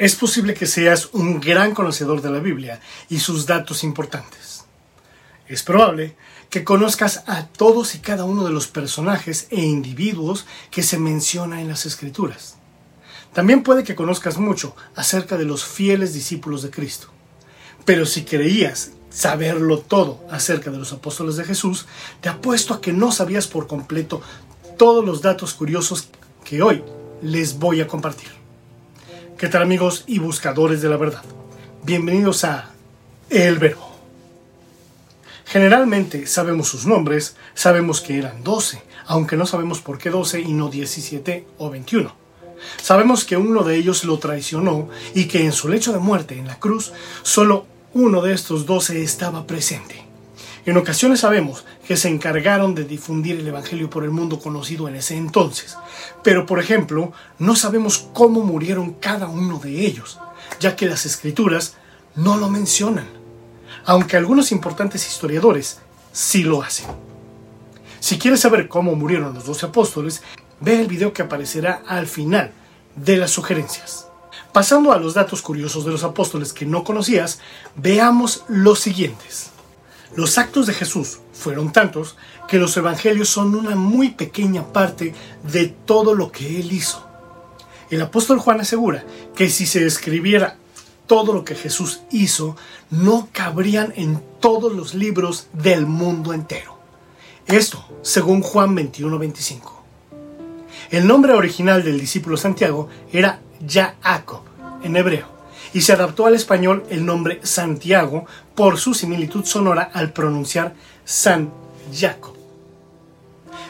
Es posible que seas un gran conocedor de la Biblia y sus datos importantes. Es probable que conozcas a todos y cada uno de los personajes e individuos que se menciona en las Escrituras. También puede que conozcas mucho acerca de los fieles discípulos de Cristo. Pero si creías saberlo todo acerca de los apóstoles de Jesús, te apuesto a que no sabías por completo todos los datos curiosos que hoy les voy a compartir. ¿Qué tal amigos y buscadores de la verdad? Bienvenidos a El Verbo. Generalmente sabemos sus nombres, sabemos que eran 12, aunque no sabemos por qué 12 y no 17 o 21. Sabemos que uno de ellos lo traicionó y que en su lecho de muerte en la cruz solo uno de estos 12 estaba presente. En ocasiones sabemos que se encargaron de difundir el Evangelio por el mundo conocido en ese entonces, pero por ejemplo no sabemos cómo murieron cada uno de ellos, ya que las escrituras no lo mencionan, aunque algunos importantes historiadores sí lo hacen. Si quieres saber cómo murieron los doce apóstoles, ve el video que aparecerá al final de las sugerencias. Pasando a los datos curiosos de los apóstoles que no conocías, veamos los siguientes. Los actos de Jesús fueron tantos que los evangelios son una muy pequeña parte de todo lo que él hizo. El apóstol Juan asegura que si se escribiera todo lo que Jesús hizo, no cabrían en todos los libros del mundo entero. Esto, según Juan 21-25. El nombre original del discípulo Santiago era Jacob en hebreo y se adaptó al español el nombre Santiago por su similitud sonora al pronunciar San Jacob.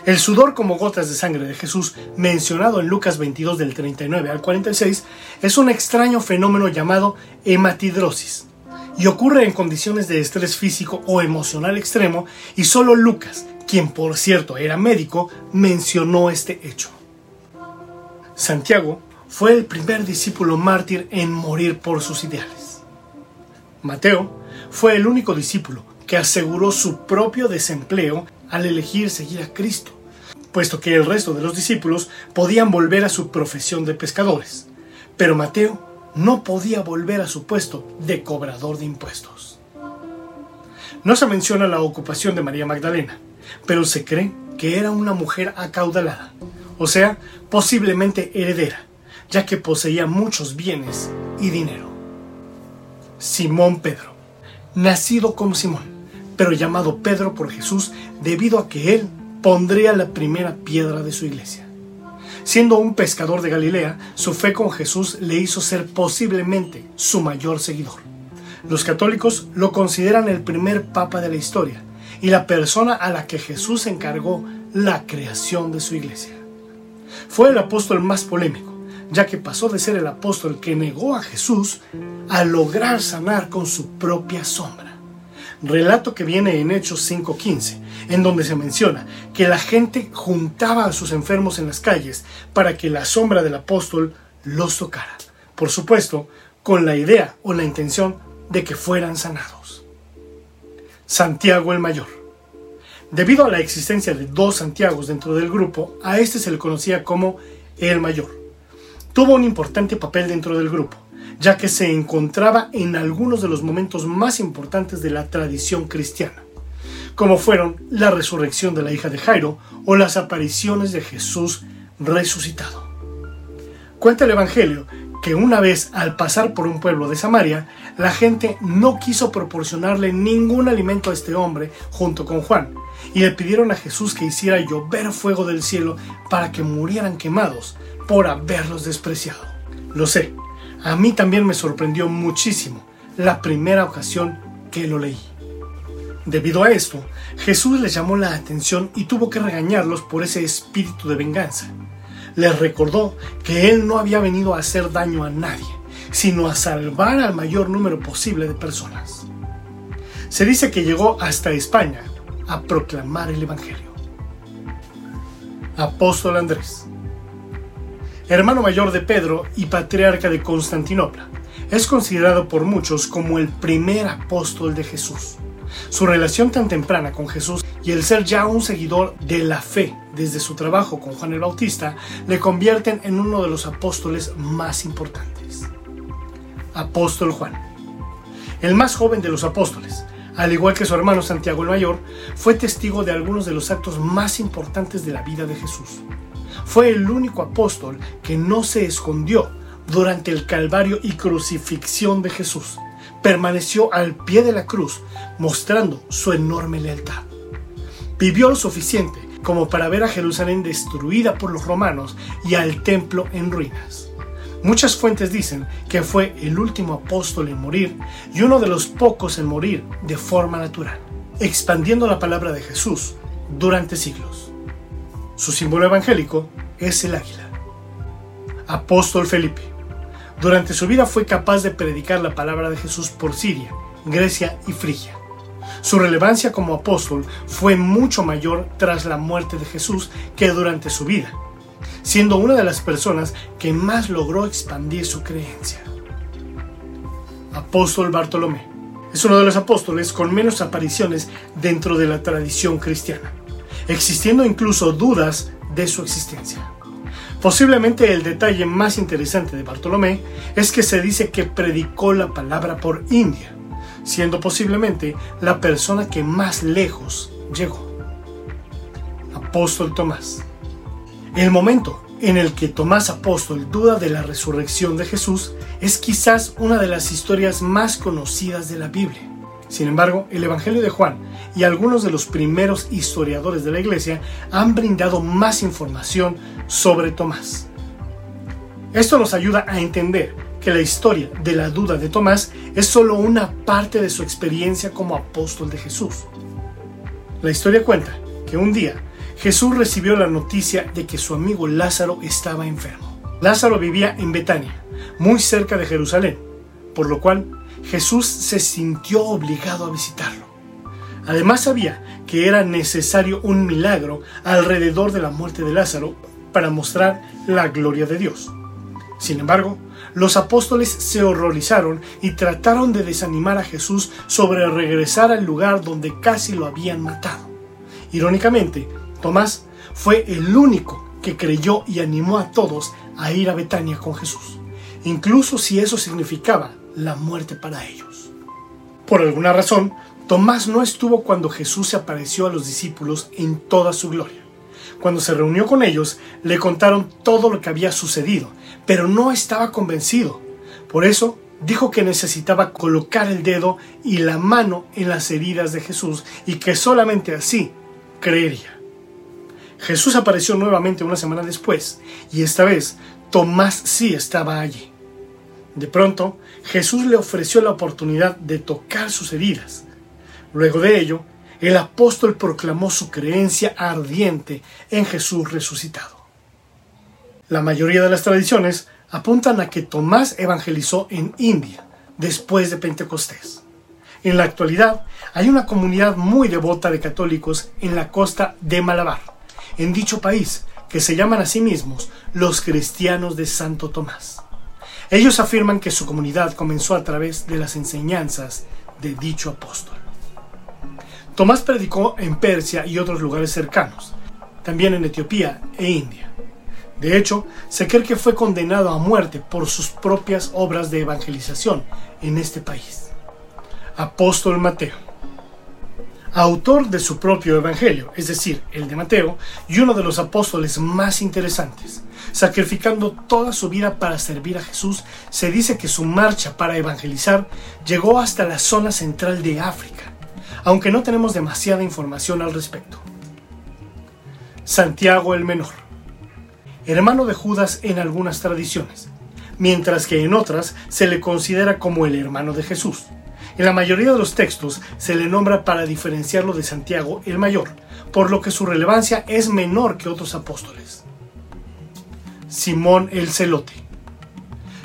El sudor como gotas de sangre de Jesús, mencionado en Lucas 22 del 39 al 46, es un extraño fenómeno llamado hematidrosis y ocurre en condiciones de estrés físico o emocional extremo y solo Lucas, quien por cierto era médico, mencionó este hecho. Santiago fue el primer discípulo mártir en morir por sus ideales. Mateo fue el único discípulo que aseguró su propio desempleo al elegir seguir a Cristo, puesto que el resto de los discípulos podían volver a su profesión de pescadores, pero Mateo no podía volver a su puesto de cobrador de impuestos. No se menciona la ocupación de María Magdalena, pero se cree que era una mujer acaudalada, o sea, posiblemente heredera, ya que poseía muchos bienes y dinero. Simón Pedro, nacido como Simón, pero llamado Pedro por Jesús debido a que él pondría la primera piedra de su iglesia. Siendo un pescador de Galilea, su fe con Jesús le hizo ser posiblemente su mayor seguidor. Los católicos lo consideran el primer papa de la historia y la persona a la que Jesús encargó la creación de su iglesia. Fue el apóstol más polémico ya que pasó de ser el apóstol que negó a Jesús a lograr sanar con su propia sombra. Relato que viene en Hechos 5.15, en donde se menciona que la gente juntaba a sus enfermos en las calles para que la sombra del apóstol los tocara. Por supuesto, con la idea o la intención de que fueran sanados. Santiago el Mayor. Debido a la existencia de dos Santiagos dentro del grupo, a este se le conocía como el Mayor tuvo un importante papel dentro del grupo, ya que se encontraba en algunos de los momentos más importantes de la tradición cristiana, como fueron la resurrección de la hija de Jairo o las apariciones de Jesús resucitado. Cuenta el Evangelio que una vez al pasar por un pueblo de Samaria, la gente no quiso proporcionarle ningún alimento a este hombre junto con Juan, y le pidieron a Jesús que hiciera llover fuego del cielo para que murieran quemados por haberlos despreciado. Lo sé, a mí también me sorprendió muchísimo la primera ocasión que lo leí. Debido a esto, Jesús les llamó la atención y tuvo que regañarlos por ese espíritu de venganza. Les recordó que Él no había venido a hacer daño a nadie, sino a salvar al mayor número posible de personas. Se dice que llegó hasta España a proclamar el Evangelio. Apóstol Andrés, hermano mayor de Pedro y patriarca de Constantinopla, es considerado por muchos como el primer apóstol de Jesús. Su relación tan temprana con Jesús y el ser ya un seguidor de la fe desde su trabajo con Juan el Bautista le convierten en uno de los apóstoles más importantes. apóstol Juan. El más joven de los apóstoles, al igual que su hermano Santiago el Mayor, fue testigo de algunos de los actos más importantes de la vida de Jesús. Fue el único apóstol que no se escondió durante el calvario y crucifixión de Jesús. Permaneció al pie de la cruz, mostrando su enorme lealtad. Vivió lo suficiente como para ver a Jerusalén destruida por los romanos y al templo en ruinas. Muchas fuentes dicen que fue el último apóstol en morir y uno de los pocos en morir de forma natural, expandiendo la palabra de Jesús durante siglos. Su símbolo evangélico es el águila. Apóstol Felipe. Durante su vida fue capaz de predicar la palabra de Jesús por Siria, Grecia y Frigia. Su relevancia como apóstol fue mucho mayor tras la muerte de Jesús que durante su vida siendo una de las personas que más logró expandir su creencia. Apóstol Bartolomé es uno de los apóstoles con menos apariciones dentro de la tradición cristiana, existiendo incluso dudas de su existencia. Posiblemente el detalle más interesante de Bartolomé es que se dice que predicó la palabra por India, siendo posiblemente la persona que más lejos llegó. Apóstol Tomás el momento en el que Tomás Apóstol duda de la resurrección de Jesús es quizás una de las historias más conocidas de la Biblia. Sin embargo, el Evangelio de Juan y algunos de los primeros historiadores de la iglesia han brindado más información sobre Tomás. Esto nos ayuda a entender que la historia de la duda de Tomás es solo una parte de su experiencia como apóstol de Jesús. La historia cuenta que un día Jesús recibió la noticia de que su amigo Lázaro estaba enfermo. Lázaro vivía en Betania, muy cerca de Jerusalén, por lo cual Jesús se sintió obligado a visitarlo. Además sabía que era necesario un milagro alrededor de la muerte de Lázaro para mostrar la gloria de Dios. Sin embargo, los apóstoles se horrorizaron y trataron de desanimar a Jesús sobre regresar al lugar donde casi lo habían matado. Irónicamente, Tomás fue el único que creyó y animó a todos a ir a Betania con Jesús, incluso si eso significaba la muerte para ellos. Por alguna razón, Tomás no estuvo cuando Jesús se apareció a los discípulos en toda su gloria. Cuando se reunió con ellos, le contaron todo lo que había sucedido, pero no estaba convencido. Por eso dijo que necesitaba colocar el dedo y la mano en las heridas de Jesús y que solamente así creería. Jesús apareció nuevamente una semana después, y esta vez Tomás sí estaba allí. De pronto, Jesús le ofreció la oportunidad de tocar sus heridas. Luego de ello, el apóstol proclamó su creencia ardiente en Jesús resucitado. La mayoría de las tradiciones apuntan a que Tomás evangelizó en India después de Pentecostés. En la actualidad hay una comunidad muy devota de católicos en la costa de Malabar en dicho país, que se llaman a sí mismos los cristianos de Santo Tomás. Ellos afirman que su comunidad comenzó a través de las enseñanzas de dicho apóstol. Tomás predicó en Persia y otros lugares cercanos, también en Etiopía e India. De hecho, se cree que fue condenado a muerte por sus propias obras de evangelización en este país. Apóstol Mateo autor de su propio Evangelio, es decir, el de Mateo, y uno de los apóstoles más interesantes. Sacrificando toda su vida para servir a Jesús, se dice que su marcha para evangelizar llegó hasta la zona central de África, aunque no tenemos demasiada información al respecto. Santiago el Menor, hermano de Judas en algunas tradiciones, mientras que en otras se le considera como el hermano de Jesús. En la mayoría de los textos se le nombra para diferenciarlo de Santiago el Mayor, por lo que su relevancia es menor que otros apóstoles. Simón el Celote.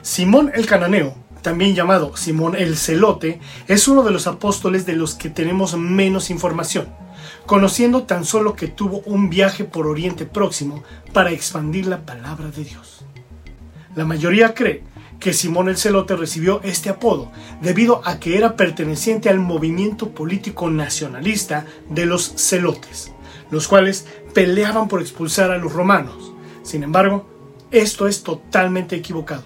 Simón el Cananeo, también llamado Simón el Celote, es uno de los apóstoles de los que tenemos menos información, conociendo tan solo que tuvo un viaje por Oriente Próximo para expandir la palabra de Dios. La mayoría cree que Simón el Celote recibió este apodo debido a que era perteneciente al movimiento político nacionalista de los celotes, los cuales peleaban por expulsar a los romanos. Sin embargo, esto es totalmente equivocado,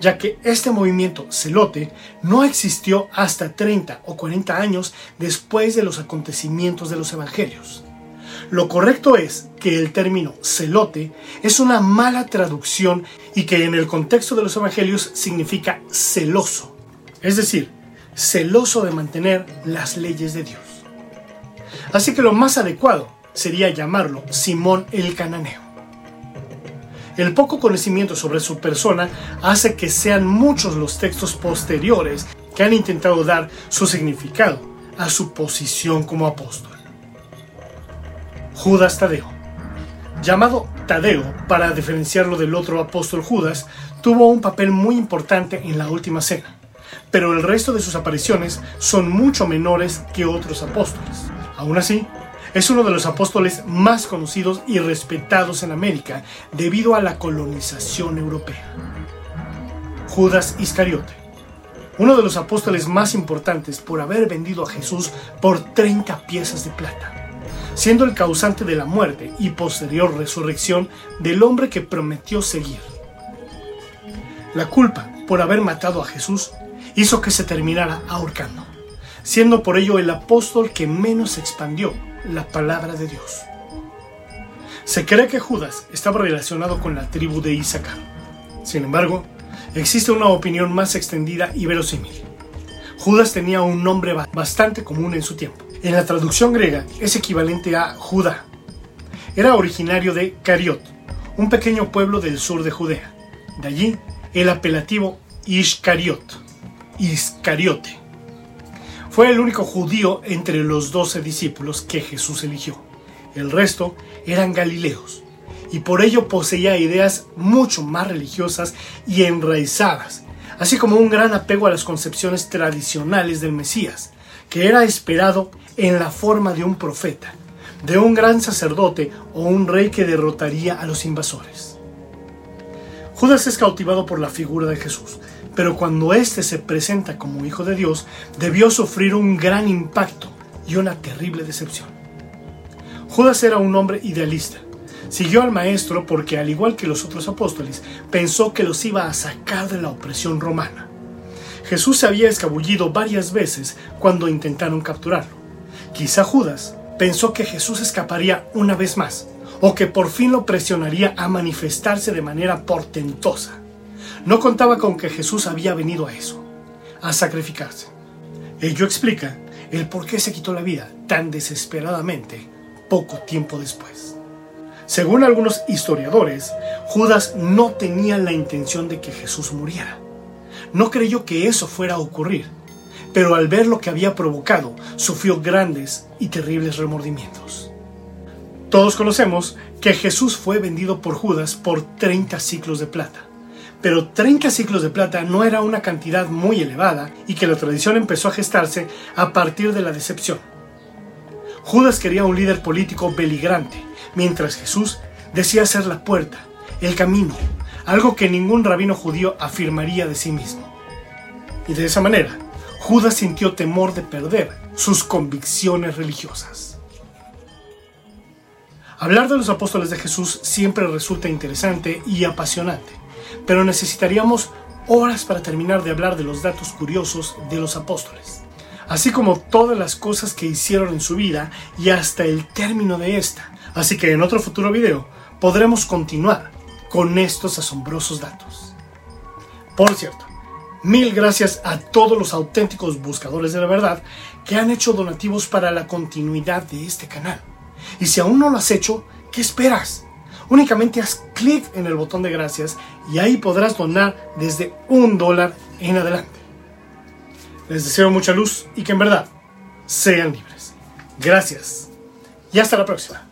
ya que este movimiento celote no existió hasta 30 o 40 años después de los acontecimientos de los evangelios. Lo correcto es que el término celote es una mala traducción y que en el contexto de los evangelios significa celoso, es decir, celoso de mantener las leyes de Dios. Así que lo más adecuado sería llamarlo Simón el Cananeo. El poco conocimiento sobre su persona hace que sean muchos los textos posteriores que han intentado dar su significado a su posición como apóstol. Judas Tadeo. Llamado Tadeo para diferenciarlo del otro apóstol Judas, tuvo un papel muy importante en la última cena, pero el resto de sus apariciones son mucho menores que otros apóstoles. Aún así, es uno de los apóstoles más conocidos y respetados en América debido a la colonización europea. Judas Iscariote, uno de los apóstoles más importantes por haber vendido a Jesús por 30 piezas de plata siendo el causante de la muerte y posterior resurrección del hombre que prometió seguir. La culpa por haber matado a Jesús hizo que se terminara ahorcando, siendo por ello el apóstol que menos expandió la palabra de Dios. Se cree que Judas estaba relacionado con la tribu de Isaacar. Sin embargo, existe una opinión más extendida y verosímil. Judas tenía un nombre bastante común en su tiempo. En la traducción griega es equivalente a Judá. Era originario de Cariot, un pequeño pueblo del sur de Judea. De allí el apelativo Iscariot, Iscariote. Fue el único judío entre los doce discípulos que Jesús eligió. El resto eran galileos y por ello poseía ideas mucho más religiosas y enraizadas, así como un gran apego a las concepciones tradicionales del Mesías, que era esperado en la forma de un profeta, de un gran sacerdote o un rey que derrotaría a los invasores. Judas es cautivado por la figura de Jesús, pero cuando éste se presenta como hijo de Dios, debió sufrir un gran impacto y una terrible decepción. Judas era un hombre idealista. Siguió al maestro porque, al igual que los otros apóstoles, pensó que los iba a sacar de la opresión romana. Jesús se había escabullido varias veces cuando intentaron capturarlo. Quizá Judas pensó que Jesús escaparía una vez más, o que por fin lo presionaría a manifestarse de manera portentosa. No contaba con que Jesús había venido a eso, a sacrificarse. Ello explica el por qué se quitó la vida tan desesperadamente poco tiempo después. Según algunos historiadores, Judas no tenía la intención de que Jesús muriera. No creyó que eso fuera a ocurrir pero al ver lo que había provocado, sufrió grandes y terribles remordimientos. Todos conocemos que Jesús fue vendido por Judas por 30 ciclos de plata, pero 30 ciclos de plata no era una cantidad muy elevada y que la tradición empezó a gestarse a partir de la decepción. Judas quería un líder político beligrante, mientras Jesús decía ser la puerta, el camino, algo que ningún rabino judío afirmaría de sí mismo. Y de esa manera, Judas sintió temor de perder sus convicciones religiosas. Hablar de los apóstoles de Jesús siempre resulta interesante y apasionante, pero necesitaríamos horas para terminar de hablar de los datos curiosos de los apóstoles, así como todas las cosas que hicieron en su vida y hasta el término de esta. Así que en otro futuro video podremos continuar con estos asombrosos datos. Por cierto, Mil gracias a todos los auténticos buscadores de la verdad que han hecho donativos para la continuidad de este canal. Y si aún no lo has hecho, ¿qué esperas? Únicamente haz clic en el botón de gracias y ahí podrás donar desde un dólar en adelante. Les deseo mucha luz y que en verdad sean libres. Gracias y hasta la próxima.